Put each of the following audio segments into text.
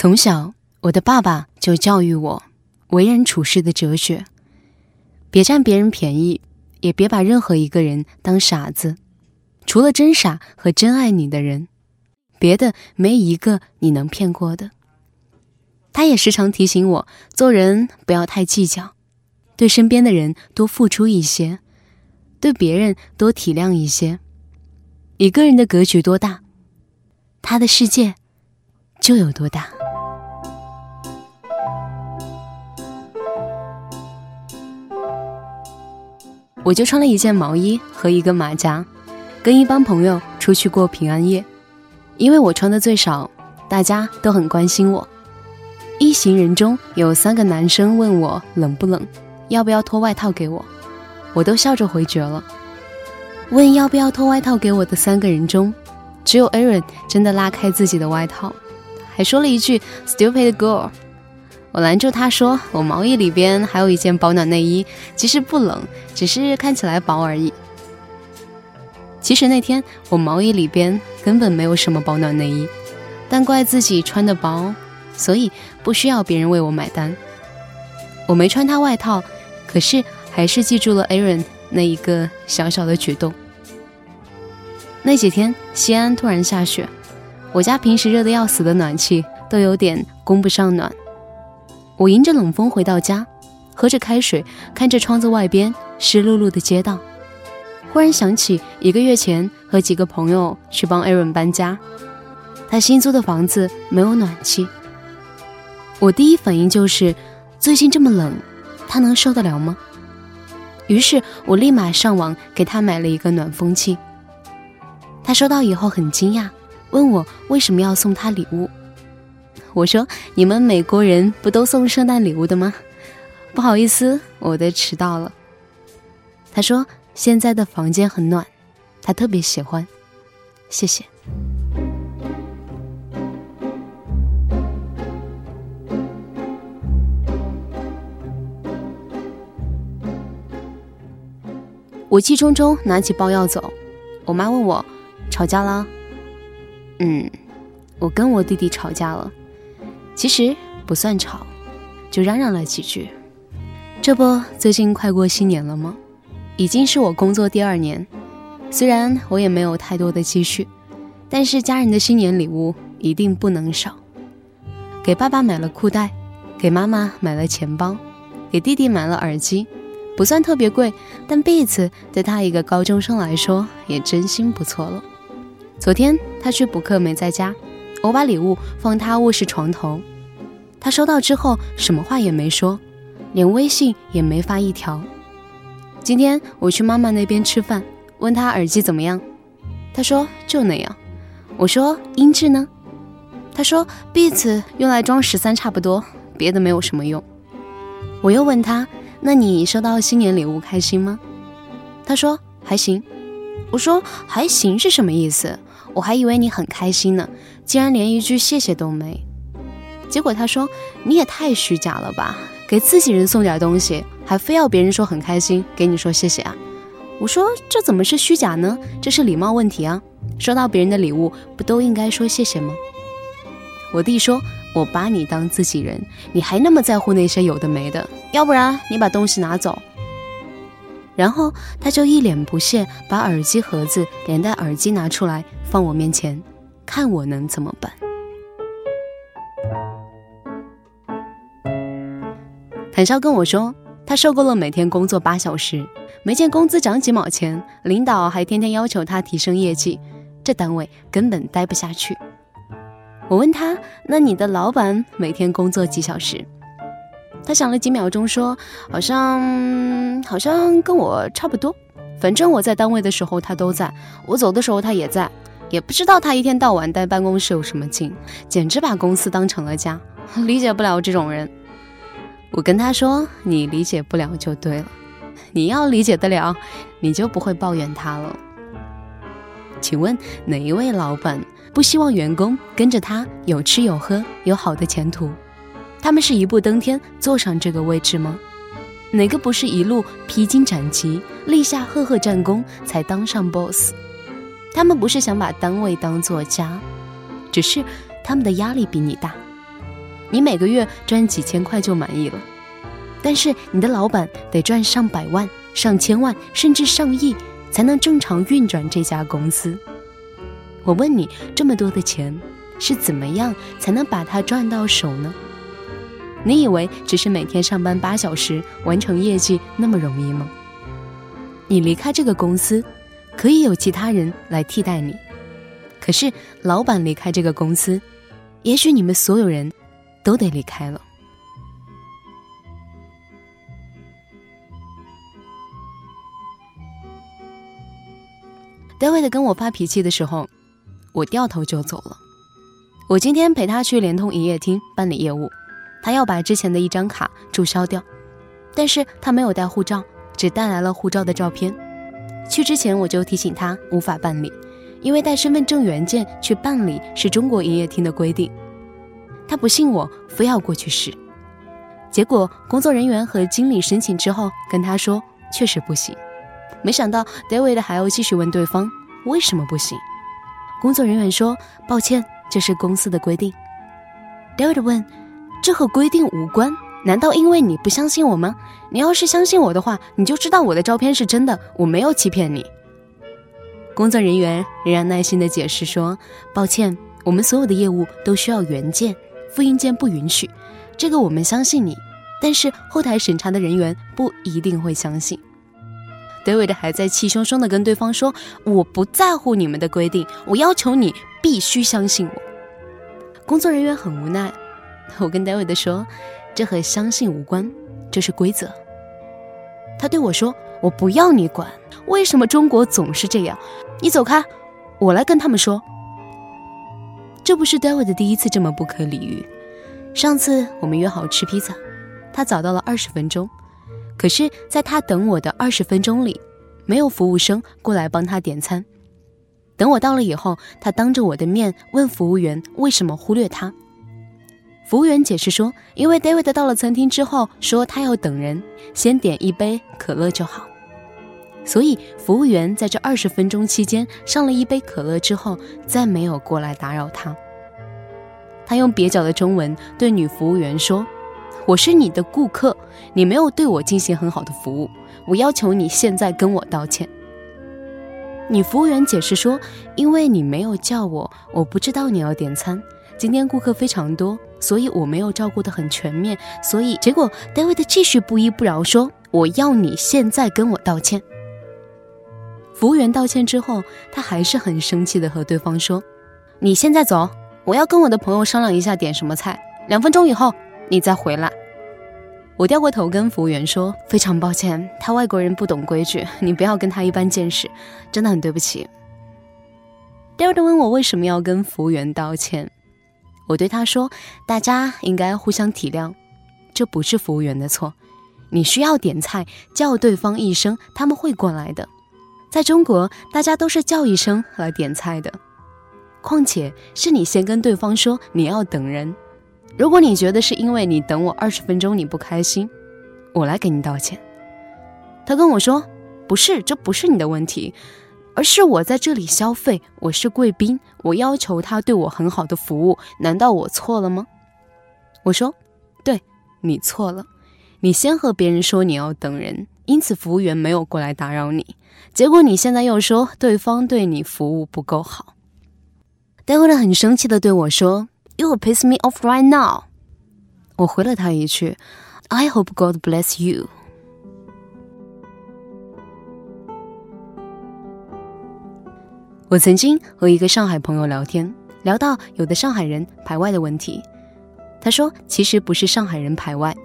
从小，我的爸爸就教育我为人处事的哲学：别占别人便宜，也别把任何一个人当傻子。除了真傻和真爱你的人，别的没一个你能骗过的。他也时常提醒我，做人不要太计较，对身边的人多付出一些，对别人多体谅一些。一个人的格局多大，他的世界就有多大。我就穿了一件毛衣和一个马甲，跟一帮朋友出去过平安夜。因为我穿的最少，大家都很关心我。一行人中有三个男生问我冷不冷，要不要脱外套给我，我都笑着回绝了。问要不要脱外套给我的三个人中，只有 Aaron 真的拉开自己的外套，还说了一句 “stupid girl”。我拦住他说：“我毛衣里边还有一件保暖内衣，其实不冷，只是看起来薄而已。”其实那天我毛衣里边根本没有什么保暖内衣，但怪自己穿的薄，所以不需要别人为我买单。我没穿他外套，可是还是记住了 Aaron 那一个小小的举动。那几天西安突然下雪，我家平时热得要死的暖气都有点供不上暖。我迎着冷风回到家，喝着开水，看着窗子外边湿漉漉的街道，忽然想起一个月前和几个朋友去帮 Aaron 搬家，他新租的房子没有暖气。我第一反应就是，最近这么冷，他能受得了吗？于是我立马上网给他买了一个暖风器。他收到以后很惊讶，问我为什么要送他礼物。我说：“你们美国人不都送圣诞礼物的吗？”不好意思，我的迟到了。他说：“现在的房间很暖，他特别喜欢。”谢谢。我气冲冲拿起包要走，我妈问我：“吵架了？”嗯，我跟我弟弟吵架了。其实不算吵，就嚷嚷了几句。这不，最近快过新年了吗？已经是我工作第二年，虽然我也没有太多的积蓄，但是家人的新年礼物一定不能少。给爸爸买了裤带，给妈妈买了钱包，给弟弟买了耳机，不算特别贵，但 Beats 对他一个高中生来说也真心不错了。昨天他去补课没在家。我把礼物放他卧室床头，他收到之后什么话也没说，连微信也没发一条。今天我去妈妈那边吃饭，问他耳机怎么样，他说就那样。我说音质呢？他说 Beats 用来装十三差不多，别的没有什么用。我又问他，那你收到新年礼物开心吗？他说还行。我说还行是什么意思？我还以为你很开心呢，竟然连一句谢谢都没。结果他说：“你也太虚假了吧，给自己人送点东西，还非要别人说很开心，给你说谢谢啊？”我说：“这怎么是虚假呢？这是礼貌问题啊！收到别人的礼物，不都应该说谢谢吗？”我弟说：“我把你当自己人，你还那么在乎那些有的没的？要不然你把东西拿走。”然后他就一脸不屑，把耳机盒子连带耳机拿出来放我面前，看我能怎么办。谭笑跟我说，他受够了每天工作八小时，没见工资涨几毛钱，领导还天天要求他提升业绩，这单位根本待不下去。我问他，那你的老板每天工作几小时？他想了几秒钟，说：“好像好像跟我差不多。反正我在单位的时候他都在，我走的时候他也在。也不知道他一天到晚待办公室有什么劲，简直把公司当成了家。理解不了这种人。”我跟他说：“你理解不了就对了，你要理解得了，你就不会抱怨他了。”请问哪一位老板不希望员工跟着他有吃有喝，有好的前途？他们是一步登天坐上这个位置吗？哪个不是一路披荆斩棘、立下赫赫战功才当上 boss？他们不是想把单位当做家，只是他们的压力比你大，你每个月赚几千块就满意了。但是你的老板得赚上百万、上千万，甚至上亿，才能正常运转这家公司。我问你，这么多的钱是怎么样才能把它赚到手呢？你以为只是每天上班八小时完成业绩那么容易吗？你离开这个公司，可以有其他人来替代你，可是老板离开这个公司，也许你们所有人都得离开了。David 跟我发脾气的时候，我掉头就走了。我今天陪他去联通营业厅办理业务，他要把之前的一张卡注销掉，但是他没有带护照，只带来了护照的照片。去之前我就提醒他无法办理，因为带身份证原件去办理是中国营业厅的规定。他不信我，非要过去试。结果工作人员和经理申请之后跟他说，确实不行。没想到 David 还要继续问对方为什么不行。工作人员说：“抱歉，这是公司的规定。”David 问：“这和规定无关？难道因为你不相信我吗？你要是相信我的话，你就知道我的照片是真的，我没有欺骗你。”工作人员仍然耐心地解释说：“抱歉，我们所有的业务都需要原件，复印件不允许。这个我们相信你，但是后台审查的人员不一定会相信。” David 还在气汹汹地跟对方说：“我不在乎你们的规定，我要求你必须相信我。”工作人员很无奈。我跟 David 说：“这和相信无关，这是规则。”他对我说：“我不要你管，为什么中国总是这样？你走开，我来跟他们说。”这不是 David 的第一次这么不可理喻。上次我们约好吃披萨，他早到了二十分钟。可是，在他等我的二十分钟里，没有服务生过来帮他点餐。等我到了以后，他当着我的面问服务员为什么忽略他。服务员解释说，因为 David 到了餐厅之后说他要等人，先点一杯可乐就好。所以，服务员在这二十分钟期间上了一杯可乐之后，再没有过来打扰他。他用蹩脚的中文对女服务员说。我是你的顾客，你没有对我进行很好的服务，我要求你现在跟我道歉。女服务员解释说，因为你没有叫我，我不知道你要点餐。今天顾客非常多，所以我没有照顾得很全面，所以结果 David 继续不依不饶说，我要你现在跟我道歉。服务员道歉之后，他还是很生气的和对方说，你现在走，我要跟我的朋友商量一下点什么菜，两分钟以后。你再回来，我掉过头跟服务员说：“非常抱歉，他外国人不懂规矩，你不要跟他一般见识，真的很对不起。” ”David 问我为什么要跟服务员道歉，我对他说：“大家应该互相体谅，这不是服务员的错。你需要点菜，叫对方一声，他们会过来的。在中国，大家都是叫一声来点菜的，况且是你先跟对方说你要等人。”如果你觉得是因为你等我二十分钟你不开心，我来给你道歉。他跟我说：“不是，这不是你的问题，而是我在这里消费，我是贵宾，我要求他对我很好的服务，难道我错了吗？”我说：“对，你错了，你先和别人说你要等人，因此服务员没有过来打扰你，结果你现在又说对方对你服务不够好。”待会儿很生气的对我说。You piss me off right now。我回了他一句：“I hope God bless you。”我曾经和一个上海朋友聊天，聊到有的上海人排外的问题。他说：“其实不是上海人排外，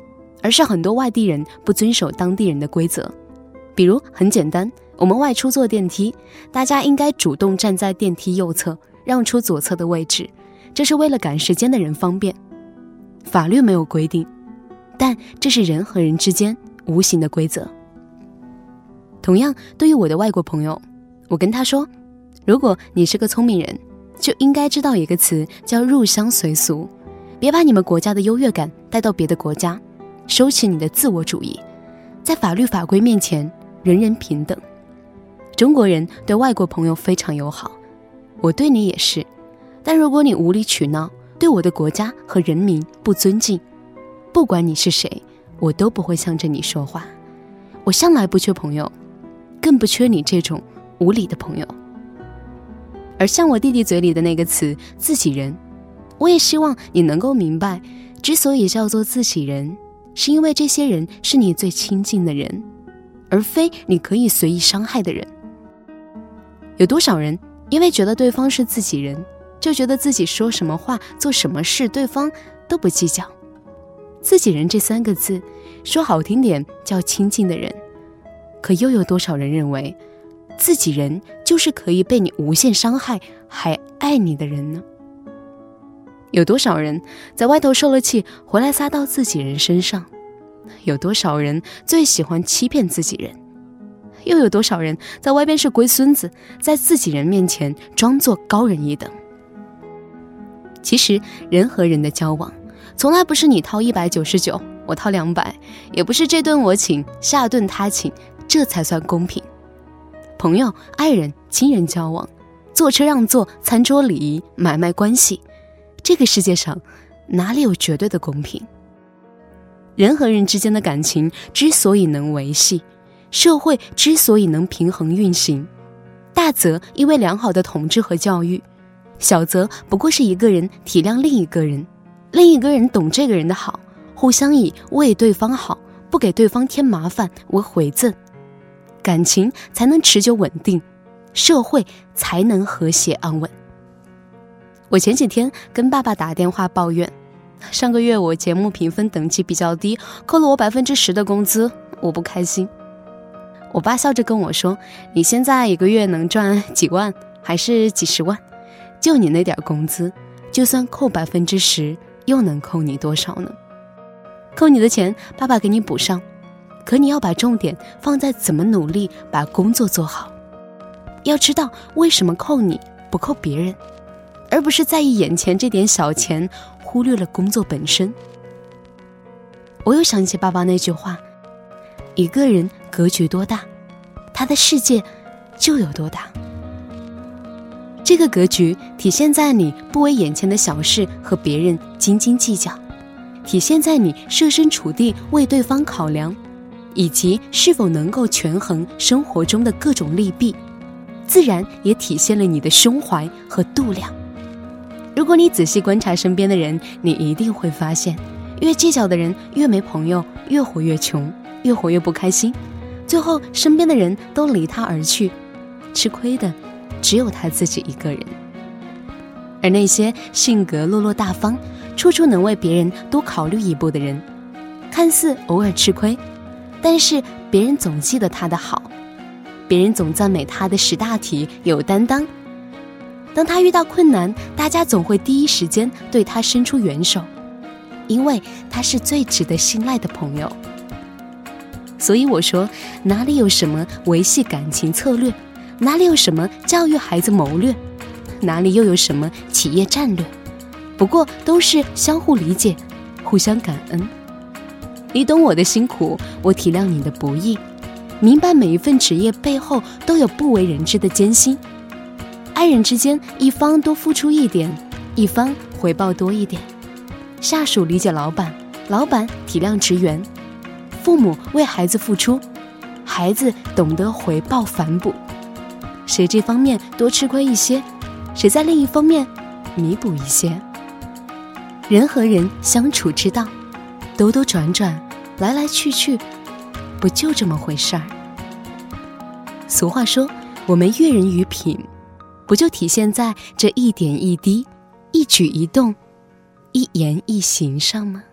而是很多外地人不遵守当地人的规则。比如很简单，我们外出坐电梯，大家应该主动站在电梯右侧，让出左侧的位置。”这是为了赶时间的人方便，法律没有规定，但这是人和人之间无形的规则。同样，对于我的外国朋友，我跟他说：“如果你是个聪明人，就应该知道一个词叫入乡随俗，别把你们国家的优越感带到别的国家，收起你的自我主义，在法律法规面前，人人平等。中国人对外国朋友非常友好，我对你也是。”但如果你无理取闹，对我的国家和人民不尊敬，不管你是谁，我都不会向着你说话。我向来不缺朋友，更不缺你这种无理的朋友。而像我弟弟嘴里的那个词“自己人”，我也希望你能够明白，之所以叫做自己人，是因为这些人是你最亲近的人，而非你可以随意伤害的人。有多少人因为觉得对方是自己人，就觉得自己说什么话、做什么事，对方都不计较？自己人这三个字，说好听点叫亲近的人，可又有多少人认为？自己人就是可以被你无限伤害还爱你的人呢？有多少人在外头受了气回来撒到自己人身上？有多少人最喜欢欺骗自己人？又有多少人在外边是龟孙子，在自己人面前装作高人一等？其实人和人的交往，从来不是你掏一百九十九，我掏两百，也不是这顿我请，下顿他请，这才算公平。朋友、爱人、亲人交往，坐车让座，餐桌礼仪，买卖关系，这个世界上哪里有绝对的公平？人和人之间的感情之所以能维系，社会之所以能平衡运行，大则因为良好的统治和教育，小则不过是一个人体谅另一个人，另一个人懂这个人的好，互相以为对方好，不给对方添麻烦为回赠。感情才能持久稳定，社会才能和谐安稳。我前几天跟爸爸打电话抱怨，上个月我节目评分等级比较低，扣了我百分之十的工资，我不开心。我爸笑着跟我说：“你现在一个月能赚几万，还是几十万？就你那点工资，就算扣百分之十，又能扣你多少呢？扣你的钱，爸爸给你补上。”可你要把重点放在怎么努力把工作做好，要知道为什么扣你不扣别人，而不是在意眼前这点小钱，忽略了工作本身。我又想起爸爸那句话：一个人格局多大，他的世界就有多大。这个格局体现在你不为眼前的小事和别人斤斤计较，体现在你设身处地为对方考量。以及是否能够权衡生活中的各种利弊，自然也体现了你的胸怀和度量。如果你仔细观察身边的人，你一定会发现，越计较的人越没朋友，越活越穷，越活越不开心，最后身边的人都离他而去，吃亏的只有他自己一个人。而那些性格落落大方、处处能为别人多考虑一步的人，看似偶尔吃亏。但是别人总记得他的好，别人总赞美他的识大体、有担当。当他遇到困难，大家总会第一时间对他伸出援手，因为他是最值得信赖的朋友。所以我说，哪里有什么维系感情策略，哪里有什么教育孩子谋略，哪里又有什么企业战略？不过都是相互理解，互相感恩。你懂我的辛苦，我体谅你的不易，明白每一份职业背后都有不为人知的艰辛。爱人之间，一方多付出一点，一方回报多一点。下属理解老板，老板体谅职员，父母为孩子付出，孩子懂得回报反哺。谁这方面多吃亏一些，谁在另一方面弥补一些。人和人相处之道。兜兜转转，来来去去，不就这么回事儿？俗话说，我们阅人于品，不就体现在这一点一滴、一举一动、一言一行上吗？